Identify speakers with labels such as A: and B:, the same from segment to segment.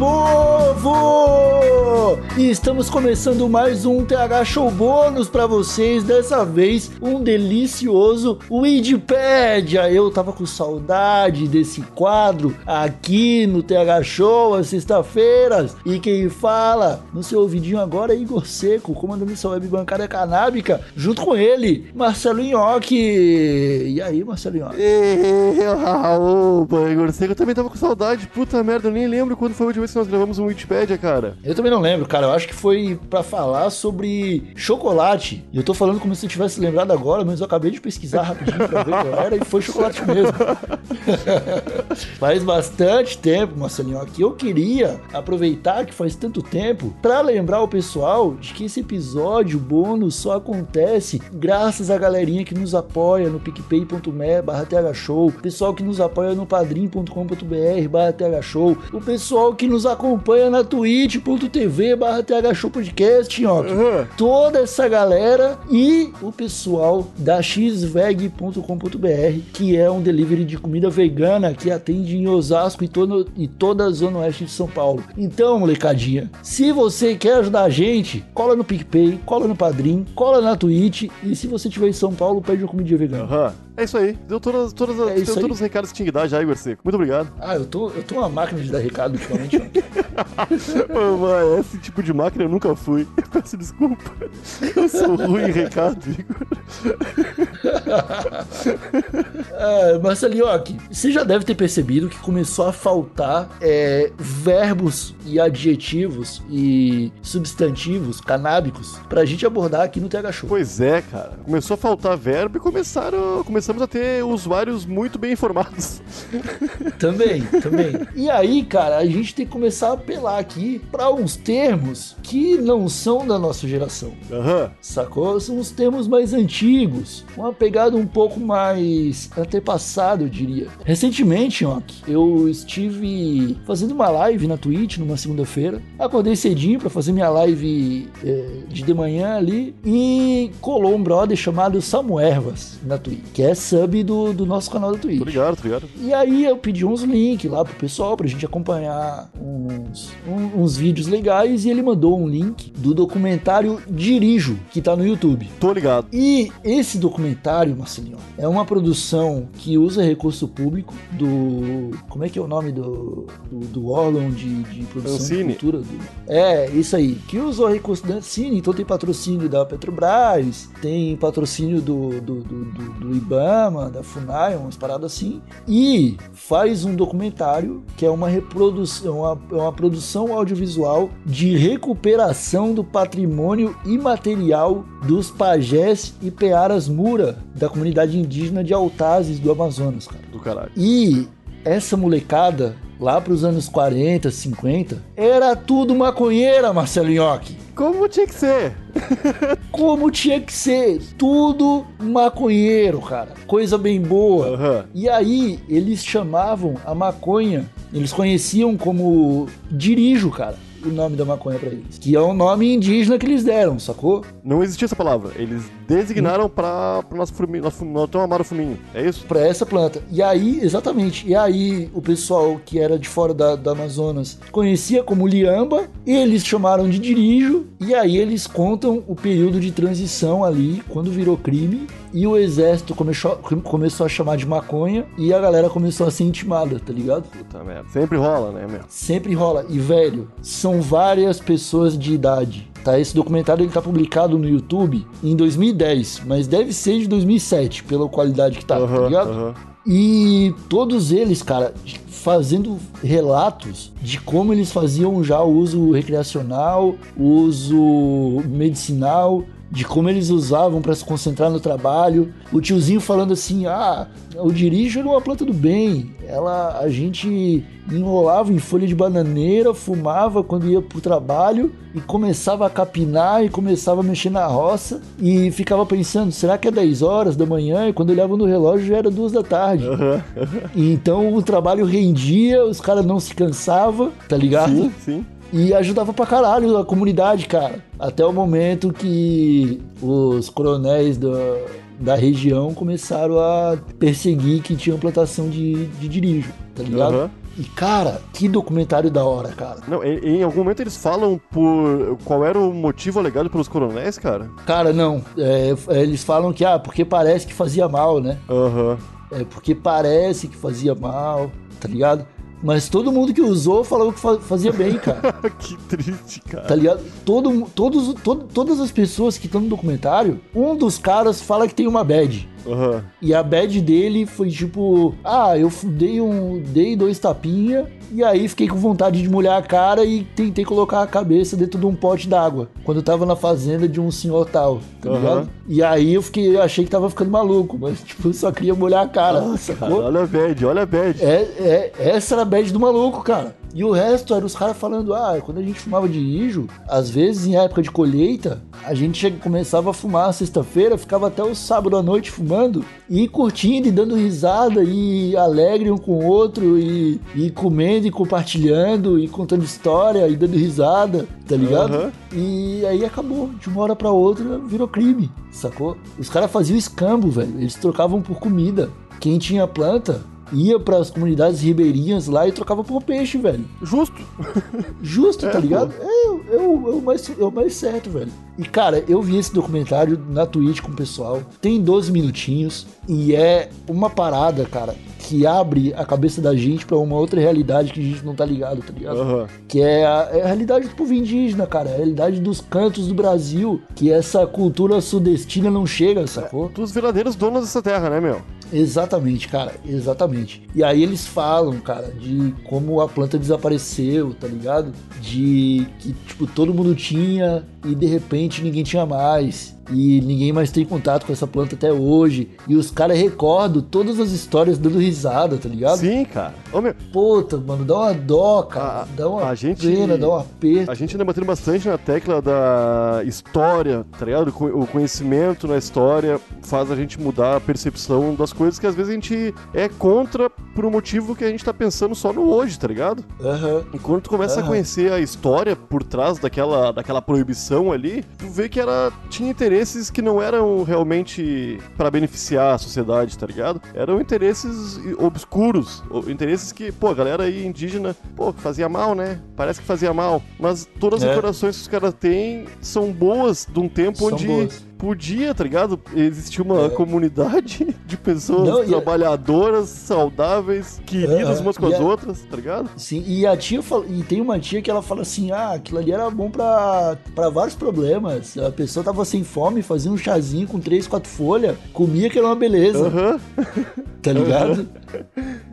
A: povo! E estamos começando mais um TH Show bônus para vocês, dessa vez um delicioso Wikipedia. Eu tava com saudade desse quadro aqui no TH Show às sexta-feiras. E quem fala no seu ouvidinho agora é Igor Seco, comandando essa web bancária canábica, junto com ele, Marcelo Nhoque. E aí, Marcelo Nhoque?
B: Opa, Igor Seco, eu também tava com saudade. Puta merda, eu nem lembro quando foi a última vez que nós gravamos um Wikipedia, cara.
A: Eu também não lembro, cara. Eu acho que foi para falar sobre chocolate. Eu tô falando como se eu tivesse lembrado agora, mas eu acabei de pesquisar rapidinho pra ver qual era e foi chocolate mesmo. faz bastante tempo, Marcelinho, aqui eu queria aproveitar que faz tanto tempo para lembrar o pessoal de que esse episódio bônus só acontece graças à galerinha que nos apoia no picpay.me barra thshow, pessoal que nos apoia no padrim.com.br barra thshow, o pessoal que nos acompanha na twitch.tv barra thshowpodcast, ó. Uhum. Toda essa galera e o pessoal da xveg.com.br, que é um delivery de comida vegana que atende em Osasco e, todo, e toda a zona oeste de São Paulo. Então, molecadinha, se você quer ajudar a gente, cola no PicPay, cola no Padrim, cola na Twitch e se você estiver em São Paulo, pede uma comidinha vegana.
B: Uhum. É isso aí. Deu todas, todas, é deu todos os recados que tinha que dar já, Igor Seco. Muito obrigado.
A: Ah, eu tô, eu tô uma máquina de dar recado ultimamente.
B: Ô, esse tipo de máquina eu nunca fui. Peço desculpa. Eu sou ruim em recado, Igor.
A: Marcelinhoque, você já deve ter percebido que começou a faltar é, verbos e adjetivos e substantivos canábicos pra gente abordar aqui no TH Show.
B: Pois é, cara. Começou a faltar verbo e começaram, começamos a ter usuários muito bem informados.
A: Também, também. E aí, cara, a gente tem que começar a apelar aqui para uns termos que não são da nossa geração.
B: Uhum.
A: Sacou? São os termos mais antigos, uma pegada um pouco mais antepassada, eu diria. Recentemente, ó, eu estive fazendo uma live na Twitch numa segunda-feira. Acordei cedinho para fazer minha live é, de de manhã ali e colou um brother chamado Samuervas na Twitch, que é sub do, do nosso canal da Twitch.
B: Obrigado, obrigado.
A: E aí eu pedi uns links lá pro pessoal pra gente acompanhar uns, um, uns vídeos legais e ele mandou um link do documentário Dirijo, que tá no YouTube.
B: Tô ligado.
A: E esse documentário, Marcelinho, é uma produção que usa recurso público do. Como é que é o nome do, do, do órgão de, de produção
B: Ancine.
A: de cultura? Do, é, isso aí. Que usou recurso da Ancine, então tem patrocínio da Petrobras, tem patrocínio do, do, do, do, do IBAMA, da FUNAI, umas paradas assim. E faz um documentário que é uma reprodução, uma, uma produção audiovisual de recuperação do patrimônio imaterial dos pajés e pearas mura da comunidade indígena de Altazes do Amazonas, cara.
B: Do caralho.
A: E essa molecada, lá pros anos 40, 50, era tudo maconheira, Marcelo Nhoque.
B: Como tinha que ser?
A: Como tinha que ser, tudo maconheiro, cara. Coisa bem boa.
B: Uhum.
A: E aí, eles chamavam a maconha, eles conheciam como dirijo, cara o nome da maconha para eles. Que é o nome indígena que eles deram, sacou?
B: Não existia essa palavra. Eles designaram para o nosso fuminho, nosso, nosso amado fuminho. É isso?
A: Para essa planta. E aí, exatamente. E aí, o pessoal que era de fora da, da Amazonas conhecia como liamba, eles chamaram de dirijo. E aí, eles contam o período de transição ali, quando virou crime. E o exército começou, começou a chamar de maconha e a galera começou a ser intimada, tá ligado?
B: Puta merda. Sempre rola, né, meu?
A: Sempre rola. E, velho, são várias pessoas de idade. Tá, esse documentário ele tá publicado no YouTube em 2010, mas deve ser de 2007, pela qualidade que tá,
B: uhum,
A: tá ligado?
B: Uhum.
A: E todos eles, cara, fazendo relatos de como eles faziam já o uso recreacional, o uso medicinal, de como eles usavam para se concentrar no trabalho. O tiozinho falando assim: "Ah, o dirijo era uma planta do bem. Ela a gente enrolava em folha de bananeira, fumava quando ia pro trabalho e começava a capinar e começava a mexer na roça e ficava pensando, será que é 10 horas da manhã? E quando olhava no relógio já era duas da tarde.
B: Uhum.
A: E então o trabalho rendia, os caras não se cansavam, tá ligado?
B: Sim, sim.
A: E ajudava pra caralho a comunidade, cara. Até o momento que os coronéis do, da região começaram a perseguir que tinha plantação de, de dirijo, tá ligado?
B: Uhum.
A: E, cara, que documentário da hora, cara.
B: Não, em, em algum momento eles falam por qual era o motivo alegado pelos coronéis, cara?
A: Cara, não. É, eles falam que, ah, porque parece que fazia mal, né?
B: Aham.
A: É porque parece que fazia mal, tá ligado? Mas todo mundo que usou falou que fa- fazia bem, cara.
B: que triste, cara.
A: Tá ligado? Todo, todos, todo, todas as pessoas que estão no documentário, um dos caras fala que tem uma bad.
B: Aham.
A: E a bad dele foi tipo: Ah, eu dei, um, dei dois tapinha e aí fiquei com vontade de molhar a cara e tentei colocar a cabeça dentro de um pote d'água. Quando eu tava na fazenda de um senhor tal, tá
B: Aham.
A: ligado? E aí eu fiquei, eu achei que tava ficando maluco, mas tipo, eu só queria molhar a cara,
B: Cara,
A: sacou?
B: olha a bad, olha a bad.
A: É, é, essa era a bad do maluco, cara. E o resto era os caras falando, ah, quando a gente fumava de rijo, às vezes em época de colheita, a gente começava a fumar sexta-feira, ficava até o sábado à noite fumando, e curtindo e dando risada, e alegre um com o outro, e, e comendo e compartilhando, e contando história, e dando risada, tá ligado?
B: Aham.
A: E aí acabou, de uma hora pra outra virou crime, sacou? Os caras faziam escambo, velho, eles trocavam por comida. Quem tinha planta ia pras comunidades ribeirinhas lá e trocava por peixe, velho.
B: Justo.
A: Justo,
B: É,
A: tá ligado? É, é, o, é, o mais, é o mais certo, velho. E, cara, eu vi esse documentário na Twitch com o pessoal. Tem 12 minutinhos e é uma parada, cara, que abre a cabeça da gente pra uma outra realidade que a gente não tá ligado, tá ligado?
B: Aham.
A: Que é a, é a realidade do povo indígena, cara. É a realidade dos cantos do Brasil. Que essa cultura sudestina não chega, sacou?
B: Dos verdadeiros donos dessa terra, né, meu?
A: Exatamente, cara, exatamente. E aí eles falam, cara, de como a planta desapareceu, tá ligado? De que, tipo, todo mundo tinha e de repente ninguém tinha mais. E ninguém mais tem contato com essa planta até hoje. E os caras recordam todas as histórias dando risada, tá ligado?
B: Sim, cara. Ô, meu,
A: Puta, mano, dá uma dó, cara.
B: A-
A: dá uma
B: a gente-
A: pena, dá um aperto.
B: a gente anda batendo bastante na tecla da história, tá ligado? O conhecimento na história faz a gente mudar a percepção das coisas que às vezes a gente é contra por um motivo que a gente tá pensando só no hoje, tá ligado?
A: Aham.
B: E quando tu começa a
A: Aham.
B: conhecer a história por trás daquela, daquela proibição ali, tu vê que ela tinha interesses que não eram realmente pra beneficiar a sociedade, tá ligado? Eram interesses obscuros, interesses que, pô, a galera aí indígena, pô, fazia mal, né? Parece que fazia mal, mas todas as
A: É.
B: recordações que os caras têm são boas de um tempo
A: São
B: onde
A: boas.
B: Podia, tá ligado? Existia uma
A: É.
B: comunidade de pessoas
A: Não,
B: trabalhadoras, saudáveis, queridas
A: É,
B: umas com as
A: a-
B: outras, tá ligado?
A: Sim, e a tia fala, e tem uma tia que ela fala assim: ah, aquilo ali era bom pra, pra vários problemas. A pessoa tava sem fome, fazia um chazinho com três, quatro folhas, comia que era uma beleza,
B: Aham.
A: tá ligado?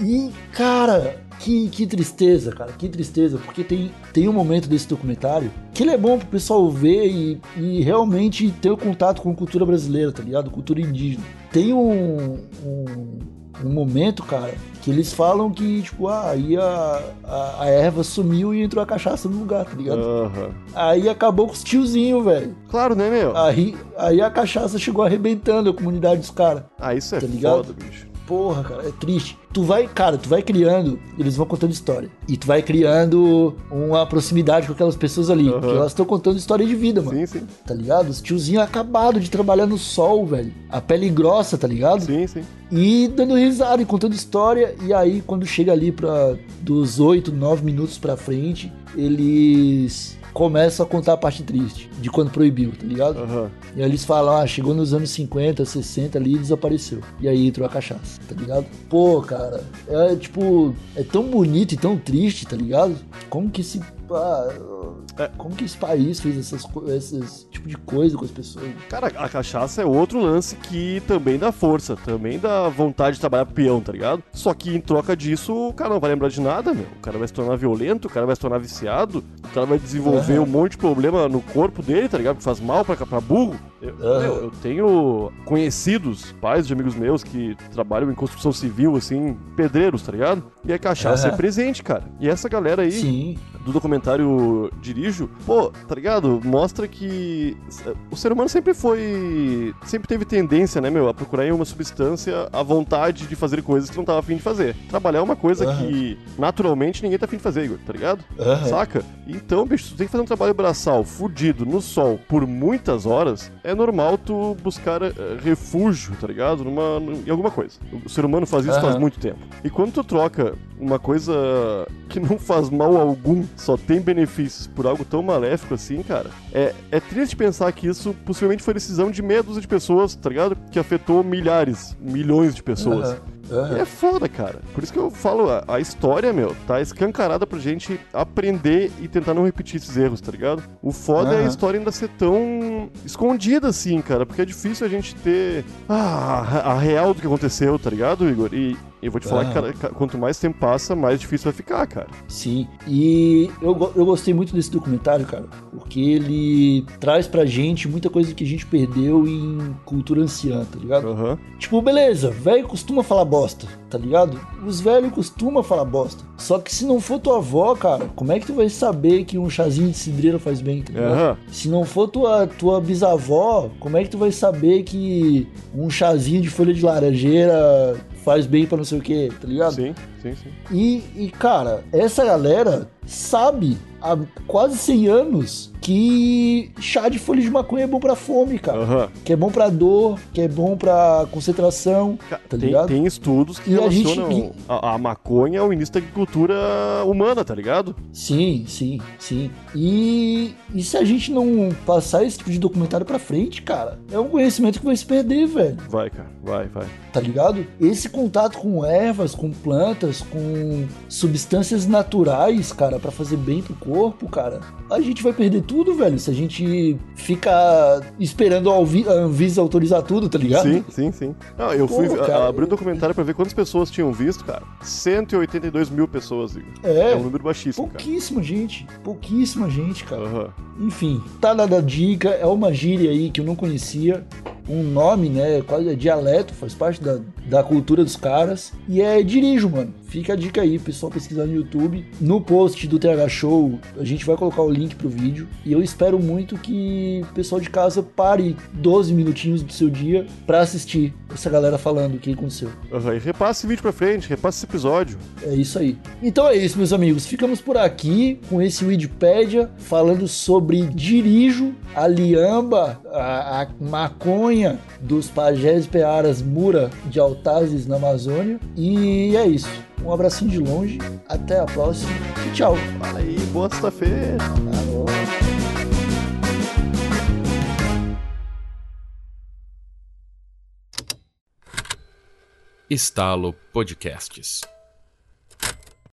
A: E, cara, que, que tristeza, cara, que tristeza, porque tem, tem um momento desse documentário que ele é bom pro pessoal ver e, e realmente ter o contato com a cultura brasileira, tá ligado? Cultura indígena. Tem um, um, um momento, cara, que eles falam que, tipo, ah, aí a, a, a erva sumiu e entrou a cachaça no lugar, tá ligado?
B: Aham.
A: Aí acabou com os tiozinhos, velho.
B: Claro, né, meu?
A: Aí, aí a cachaça chegou arrebentando a comunidade dos caras.
B: Ah, isso é
A: Tá ligado?
B: foda, bicho.
A: Porra, cara, é triste. Tu vai, cara, tu vai criando, eles vão contando história. E tu vai criando uma proximidade com aquelas pessoas ali.
B: Aham.
A: Porque elas estão contando história de vida, mano.
B: Sim, sim.
A: Tá ligado? Os tiozinhos acabados de trabalhar no sol, velho. A pele grossa, tá ligado?
B: Sim, sim.
A: E dando risada e contando história. E aí, quando chega ali pra dos 8, 9 minutos pra frente, eles começam a contar a parte triste de quando proibiu, tá ligado?
B: Aham.
A: E aí eles falam, ah, chegou nos anos 50, 60 ali e desapareceu. E aí entrou a cachaça, tá ligado? Pô, cara, é tipo, é tão bonito e tão triste, tá ligado? Como que esse. ah, como que esse país fez essas, esses tipo de coisa com as pessoas?
B: Cara, a cachaça é outro lance que também dá força, também dá vontade de trabalhar peão, tá ligado? Só que em troca disso, o cara não vai lembrar de nada, meu. O cara vai se tornar violento, o cara vai se tornar viciado, o cara vai desenvolver
A: Aham.
B: um monte de problema no corpo dele, tá ligado? Que faz mal pra, pra burro. Eu, meu, eu tenho conhecidos, pais de amigos meus que trabalham em construção civil, assim, pedreiros, tá ligado? E a cachaça
A: Aham.
B: é presente, cara. E essa galera aí,
A: Sim,
B: do documentário Dirijo, pô, tá ligado? Mostra que o ser humano sempre foi. sempre teve tendência, né, meu, a procurar em uma substância a vontade de fazer coisas que não tava afim de fazer. Trabalhar é uma coisa que naturalmente ninguém tá afim de fazer, Igor, tá ligado? Saca? E Então, bicho, tu tem que fazer um trabalho braçal fudido no sol por muitas horas, é normal tu buscar uh, refúgio, tá ligado? Numa, em alguma coisa. O ser humano faz isso uhum. faz muito tempo. E quando tu troca uma coisa que não faz mal algum, só tem benefícios por algo tão maléfico assim, cara, é, é triste pensar que isso possivelmente foi decisão de meia dúzia de pessoas, tá ligado? Que afetou milhares, milhões de pessoas. Uhum. Uhum. E é foda, cara. Por isso que eu falo, a, a, história, meu, tá escancarada pra gente aprender e tentar não repetir esses erros, tá ligado? O foda uhum. é a história ainda ser tão escondida assim, cara, porque é difícil a gente ter ah, a real do que aconteceu, tá ligado, Igor? E, eu vou te falar que cara, quanto mais tempo passa, mais difícil vai ficar, cara.
A: Sim. E eu, eu gostei muito desse documentário, cara, porque ele traz pra gente muita coisa que a gente perdeu em cultura anciã, tá ligado?
B: Uhum.
A: Tipo, beleza, velho costuma falar bosta, tá ligado? Os velhos costumam falar bosta. Só que se não for tua avó, cara, como é que tu vai saber que um chazinho de cidreira faz bem, tá ligado? Uhum. Se não for tua, tua bisavó, como é que tu vai saber que um chazinho de folha de laranjeira faz bem para não sei o que, tá ligado?
B: Sim, sim, sim.
A: E, e, cara, essa galera sabe há quase 100 anos que chá de folha de maconha é bom pra fome, cara. Uhum. Que é bom pra dor, que é bom pra concentração, tá
B: tem,
A: ligado?
B: Tem estudos que e relacionam a, gente... a, a, maconha ao início da agricultura humana, tá ligado?
A: Sim, sim, sim. E, e se a gente não passar esse tipo de documentário pra frente, cara, é um conhecimento que vai se perder, velho.
B: Vai, cara, vai, vai.
A: Tá ligado? Esse contato com ervas, com plantas, com substâncias naturais, cara, para fazer bem pro corpo, cara, a gente vai perder tudo, velho, se a gente ficar esperando a Anvisa autorizar tudo, tá ligado?
B: Sim, sim, sim. Não, eu Pô, fui cara, abrir o um documentário para ver quantas pessoas tinham visto, cara. 182 mil pessoas, Igor.
A: É.
B: É um número baixíssimo,
A: Pouquíssima gente. Pouquíssima gente, cara. Uhum. Enfim, tá dada dica, é uma gíria aí que eu não conhecia um nome, né? Quase é dialeto, faz parte da, da cultura dos caras. E é dirijo, mano. Fica a dica aí, pessoal pesquisar no YouTube. No post do TH Show, a gente vai colocar o link pro vídeo. E eu espero muito que o pessoal de casa pare 12 minutinhos do seu dia para assistir essa galera falando o que aconteceu.
B: Uhum, e repasse esse vídeo pra frente, repasse esse episódio.
A: É isso aí. Então é isso, meus amigos. Ficamos por aqui com esse Wikipedia falando sobre dirijo, a liamba, a, a maconha dos pajés pearas Mura de Altazes na Amazônia. E é isso. Um abracinho de longe, até a próxima e tchau.
B: Aí, boa sexta-feira.
C: Estalo Podcasts.